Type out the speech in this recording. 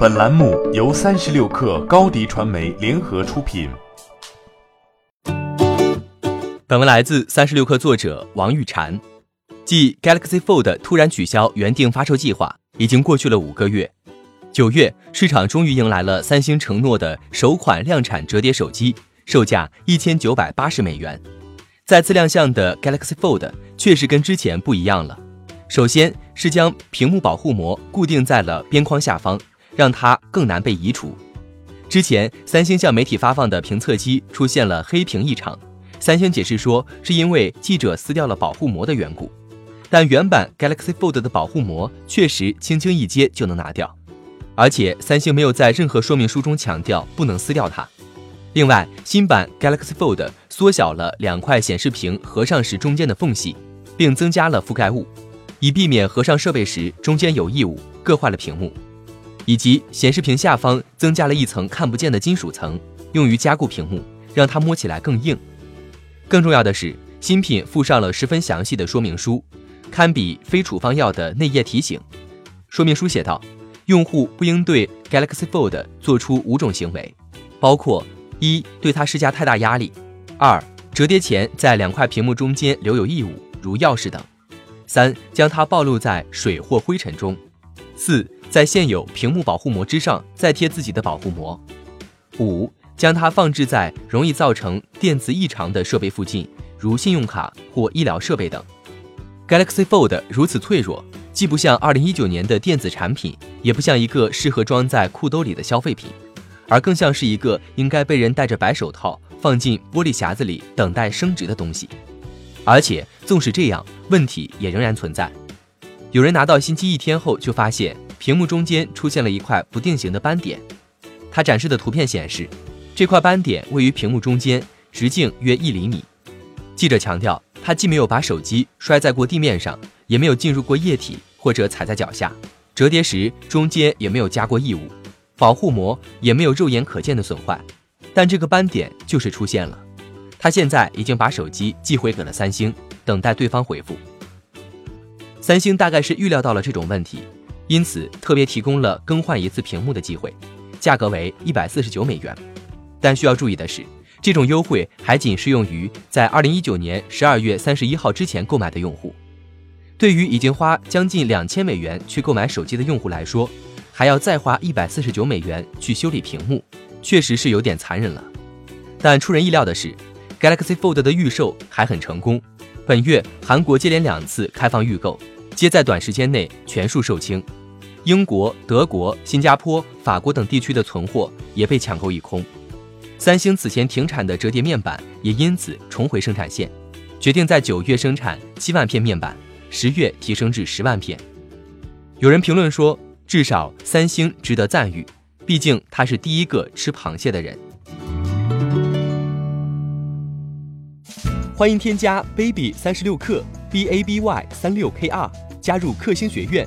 本栏目由三十六氪高低传媒联合出品。本文来自三十六氪作者王玉婵。继 Galaxy Fold 突然取消原定发售计划，已经过去了五个月。九月，市场终于迎来了三星承诺的首款量产折叠手机，售价一千九百八十美元。再次亮相的 Galaxy Fold 确实跟之前不一样了。首先是将屏幕保护膜固定在了边框下方。让它更难被移除。之前，三星向媒体发放的评测机出现了黑屏异常，三星解释说是因为记者撕掉了保护膜的缘故。但原版 Galaxy Fold 的保护膜确实轻轻一揭就能拿掉，而且三星没有在任何说明书中强调不能撕掉它。另外，新版 Galaxy Fold 缩小了两块显示屏合上时中间的缝隙，并增加了覆盖物，以避免合上设备时中间有异物硌坏了屏幕。以及显示屏下方增加了一层看不见的金属层，用于加固屏幕，让它摸起来更硬。更重要的是，新品附上了十分详细的说明书，堪比非处方药的内页提醒。说明书写道：用户不应对 Galaxy Fold 做出五种行为，包括一对它施加太大压力；二折叠前在两块屏幕中间留有异物，如钥匙等；三将它暴露在水或灰尘中；四。在现有屏幕保护膜之上再贴自己的保护膜。五、将它放置在容易造成电磁异常的设备附近，如信用卡或医疗设备等。Galaxy Fold 如此脆弱，既不像2019年的电子产品，也不像一个适合装在裤兜里的消费品，而更像是一个应该被人戴着白手套放进玻璃匣子里等待升值的东西。而且，纵使这样，问题也仍然存在。有人拿到新机一天后就发现。屏幕中间出现了一块不定型的斑点，它展示的图片显示，这块斑点位于屏幕中间，直径约一厘米。记者强调，他既没有把手机摔在过地面上，也没有进入过液体或者踩在脚下，折叠时中间也没有加过异物，保护膜也没有肉眼可见的损坏，但这个斑点就是出现了。他现在已经把手机寄回给了三星，等待对方回复。三星大概是预料到了这种问题。因此，特别提供了更换一次屏幕的机会，价格为一百四十九美元。但需要注意的是，这种优惠还仅适用于在二零一九年十二月三十一号之前购买的用户。对于已经花将近两千美元去购买手机的用户来说，还要再花一百四十九美元去修理屏幕，确实是有点残忍了。但出人意料的是，Galaxy Fold 的预售还很成功。本月，韩国接连两次开放预购，皆在短时间内全数售罄。英国、德国、新加坡、法国等地区的存货也被抢购一空。三星此前停产的折叠面板也因此重回生产线，决定在九月生产七万片面板，十月提升至十万片。有人评论说，至少三星值得赞誉，毕竟他是第一个吃螃蟹的人。欢迎添加 baby 三十六克 b a b y 三六 k r 加入克星学院。